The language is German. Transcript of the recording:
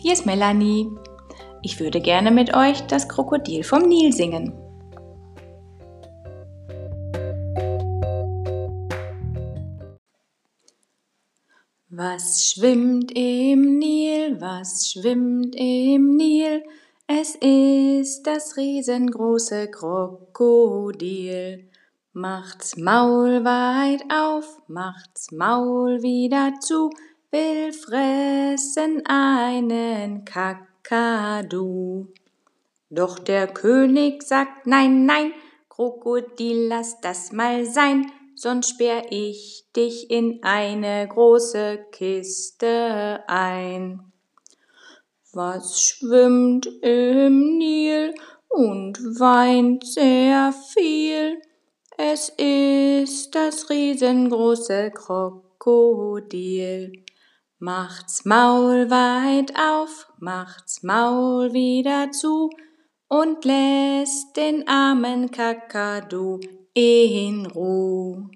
hier ist Melanie. Ich würde gerne mit euch das Krokodil vom Nil singen. Was schwimmt im Nil, was schwimmt im Nil? Es ist das riesengroße Krokodil. Macht's Maul weit auf, macht's Maul wieder zu, will fressen einen Kakadu. Doch der König sagt nein, nein, Krokodil, lass das mal sein, sonst sperr ich dich in eine große Kiste ein. Was schwimmt im Nil und weint sehr viel? Es ist das riesengroße Krokodil. Macht's Maul weit auf, macht's Maul wieder zu und lässt den armen Kakadu in Ruhe.